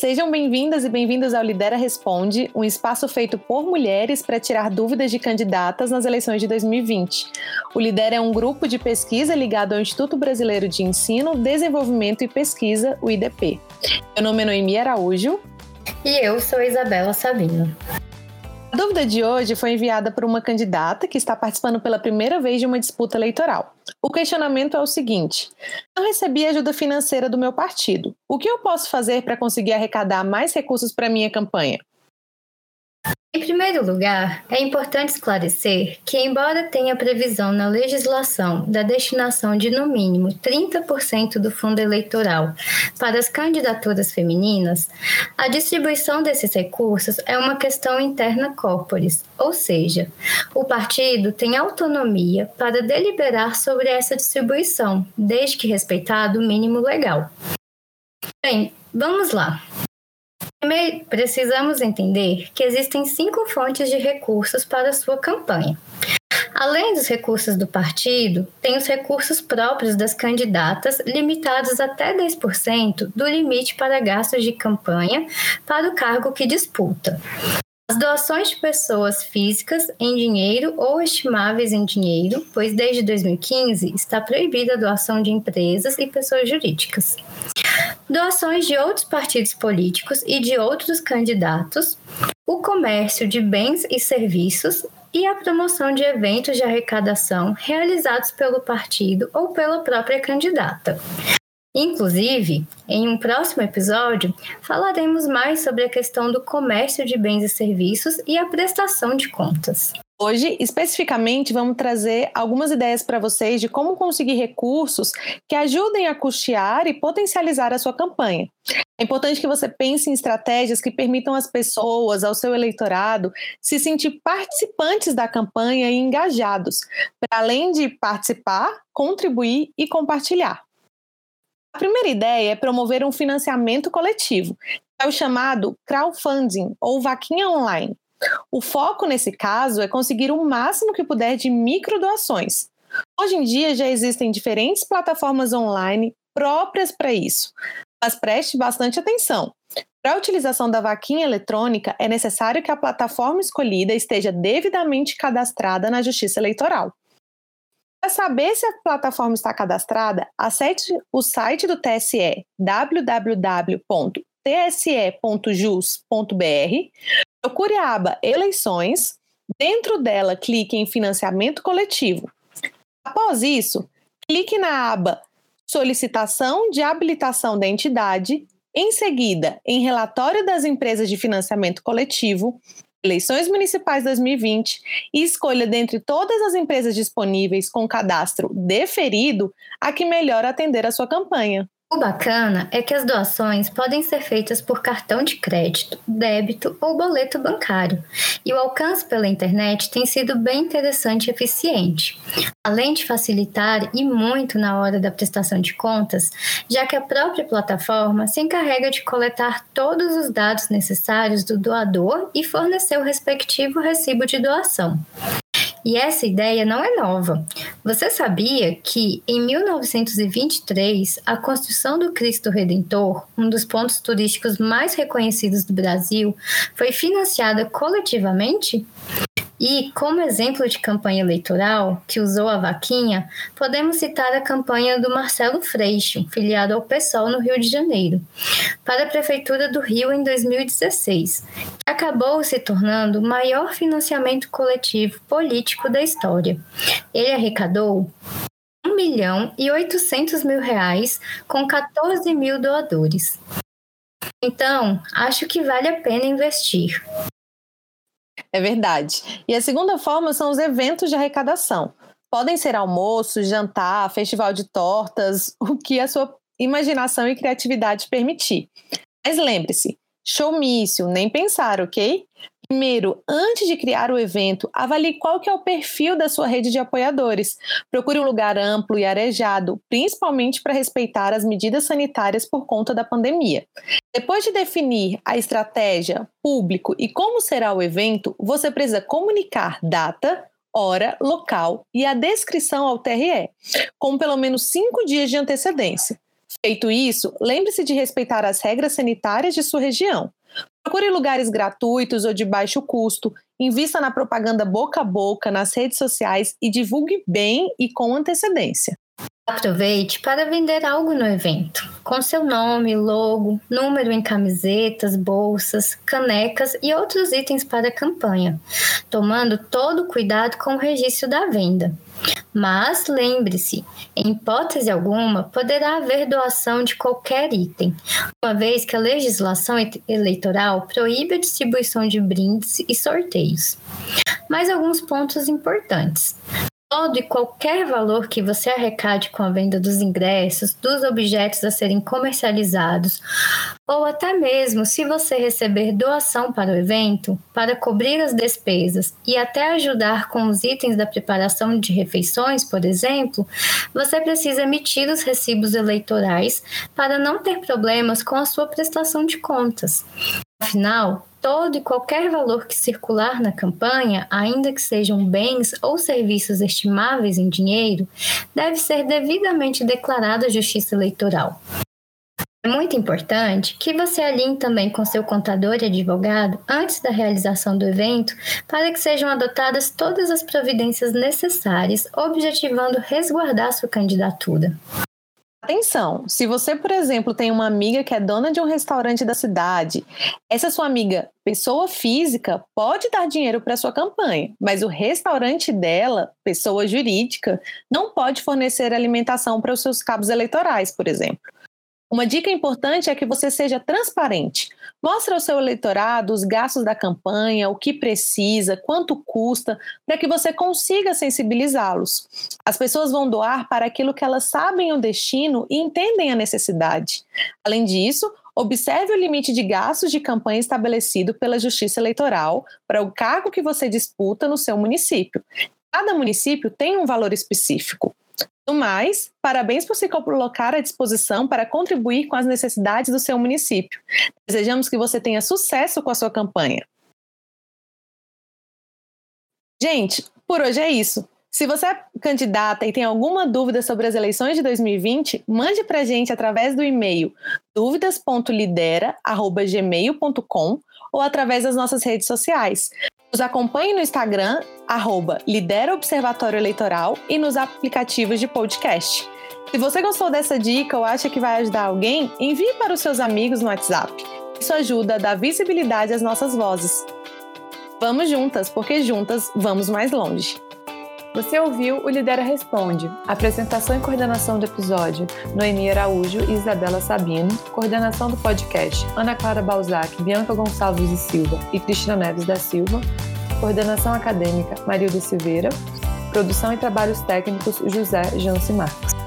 Sejam bem-vindas e bem-vindos ao Lidera Responde, um espaço feito por mulheres para tirar dúvidas de candidatas nas eleições de 2020. O Lidera é um grupo de pesquisa ligado ao Instituto Brasileiro de Ensino, Desenvolvimento e Pesquisa, o IDP. Meu nome é Noemi Araújo. E eu sou Isabela Sabino. A dúvida de hoje foi enviada por uma candidata que está participando pela primeira vez de uma disputa eleitoral. O questionamento é o seguinte: não recebi ajuda financeira do meu partido. O que eu posso fazer para conseguir arrecadar mais recursos para minha campanha? Em primeiro lugar, é importante esclarecer que, embora tenha previsão na legislação da destinação de no mínimo 30% do fundo eleitoral para as candidaturas femininas, a distribuição desses recursos é uma questão interna corporis, ou seja, o partido tem autonomia para deliberar sobre essa distribuição, desde que respeitado o mínimo legal. Bem, vamos lá. Primeiro, precisamos entender que existem cinco fontes de recursos para a sua campanha. Além dos recursos do partido, tem os recursos próprios das candidatas, limitados até 10% do limite para gastos de campanha para o cargo que disputa. As doações de pessoas físicas em dinheiro ou estimáveis em dinheiro, pois desde 2015 está proibida a doação de empresas e pessoas jurídicas doações de outros partidos políticos e de outros candidatos, o comércio de bens e serviços e a promoção de eventos de arrecadação realizados pelo partido ou pela própria candidata. Inclusive, em um próximo episódio, falaremos mais sobre a questão do comércio de bens e serviços e a prestação de contas. Hoje, especificamente, vamos trazer algumas ideias para vocês de como conseguir recursos que ajudem a custear e potencializar a sua campanha. É importante que você pense em estratégias que permitam às pessoas, ao seu eleitorado, se sentir participantes da campanha e engajados, para além de participar, contribuir e compartilhar. A primeira ideia é promover um financiamento coletivo, é o chamado crowdfunding ou vaquinha online. O foco nesse caso é conseguir o máximo que puder de microdoações. Hoje em dia já existem diferentes plataformas online próprias para isso, mas preste bastante atenção. Para a utilização da vaquinha eletrônica, é necessário que a plataforma escolhida esteja devidamente cadastrada na Justiça Eleitoral. Para saber se a plataforma está cadastrada, acesse o site do TSE www.tse.jus.br Procure a aba Eleições. Dentro dela, clique em Financiamento Coletivo. Após isso, clique na aba Solicitação de habilitação da entidade. Em seguida, em Relatório das Empresas de Financiamento Coletivo, Eleições Municipais 2020 e escolha dentre todas as empresas disponíveis com cadastro deferido a que melhor atender a sua campanha. O bacana é que as doações podem ser feitas por cartão de crédito, débito ou boleto bancário, e o alcance pela internet tem sido bem interessante e eficiente, além de facilitar e muito na hora da prestação de contas, já que a própria plataforma se encarrega de coletar todos os dados necessários do doador e fornecer o respectivo recibo de doação. E essa ideia não é nova. Você sabia que em 1923 a construção do Cristo Redentor, um dos pontos turísticos mais reconhecidos do Brasil, foi financiada coletivamente? E, como exemplo de campanha eleitoral que usou a vaquinha, podemos citar a campanha do Marcelo Freixo, filiado ao PSOL no Rio de Janeiro, para a Prefeitura do Rio em 2016, que acabou se tornando o maior financiamento coletivo político da história. Ele arrecadou 1 milhão e 800 mil reais com 14 mil doadores. Então, acho que vale a pena investir. É verdade. E a segunda forma são os eventos de arrecadação. Podem ser almoço, jantar, festival de tortas, o que a sua imaginação e criatividade permitir. Mas lembre-se, showmício, nem pensar, ok? Primeiro, antes de criar o evento, avalie qual que é o perfil da sua rede de apoiadores. Procure um lugar amplo e arejado, principalmente para respeitar as medidas sanitárias por conta da pandemia. Depois de definir a estratégia, público e como será o evento, você precisa comunicar data, hora, local e a descrição ao TRE, com pelo menos cinco dias de antecedência. Feito isso, lembre-se de respeitar as regras sanitárias de sua região. Procure lugares gratuitos ou de baixo custo, invista na propaganda boca a boca nas redes sociais e divulgue bem e com antecedência. Aproveite para vender algo no evento, com seu nome, logo, número em camisetas, bolsas, canecas e outros itens para a campanha, tomando todo o cuidado com o registro da venda. Mas lembre-se, em hipótese alguma, poderá haver doação de qualquer item, uma vez que a legislação eleitoral proíbe a distribuição de brindes e sorteios. Mais alguns pontos importantes todo e qualquer valor que você arrecade com a venda dos ingressos, dos objetos a serem comercializados, ou até mesmo se você receber doação para o evento, para cobrir as despesas e até ajudar com os itens da preparação de refeições, por exemplo, você precisa emitir os recibos eleitorais para não ter problemas com a sua prestação de contas. Afinal, todo e qualquer valor que circular na campanha, ainda que sejam bens ou serviços estimáveis em dinheiro, deve ser devidamente declarado à Justiça Eleitoral. É muito importante que você alinhe também com seu contador e advogado antes da realização do evento para que sejam adotadas todas as providências necessárias, objetivando resguardar sua candidatura. Atenção, se você, por exemplo, tem uma amiga que é dona de um restaurante da cidade, essa sua amiga, pessoa física, pode dar dinheiro para sua campanha, mas o restaurante dela, pessoa jurídica, não pode fornecer alimentação para os seus cabos eleitorais, por exemplo. Uma dica importante é que você seja transparente. Mostre ao seu eleitorado os gastos da campanha, o que precisa, quanto custa, para que você consiga sensibilizá-los. As pessoas vão doar para aquilo que elas sabem o destino e entendem a necessidade. Além disso, observe o limite de gastos de campanha estabelecido pela Justiça Eleitoral para o cargo que você disputa no seu município. Cada município tem um valor específico. No mais, parabéns por se colocar à disposição para contribuir com as necessidades do seu município. Desejamos que você tenha sucesso com a sua campanha. Gente, por hoje é isso. Se você é candidata e tem alguma dúvida sobre as eleições de 2020, mande para a gente através do e-mail dúvidas.lidera.gmail.com ou através das nossas redes sociais. Nos acompanhe no Instagram, arroba Lidera Observatório Eleitoral e nos aplicativos de podcast. Se você gostou dessa dica ou acha que vai ajudar alguém, envie para os seus amigos no WhatsApp. Isso ajuda a dar visibilidade às nossas vozes. Vamos juntas, porque juntas vamos mais longe. Você ouviu o Lidera Responde, apresentação e coordenação do episódio, Noemi Araújo e Isabela Sabino, coordenação do podcast, Ana Clara Balzac, Bianca Gonçalves e Silva e Cristina Neves da Silva, coordenação acadêmica, Marilda Silveira, produção e trabalhos técnicos, José Janci Marques.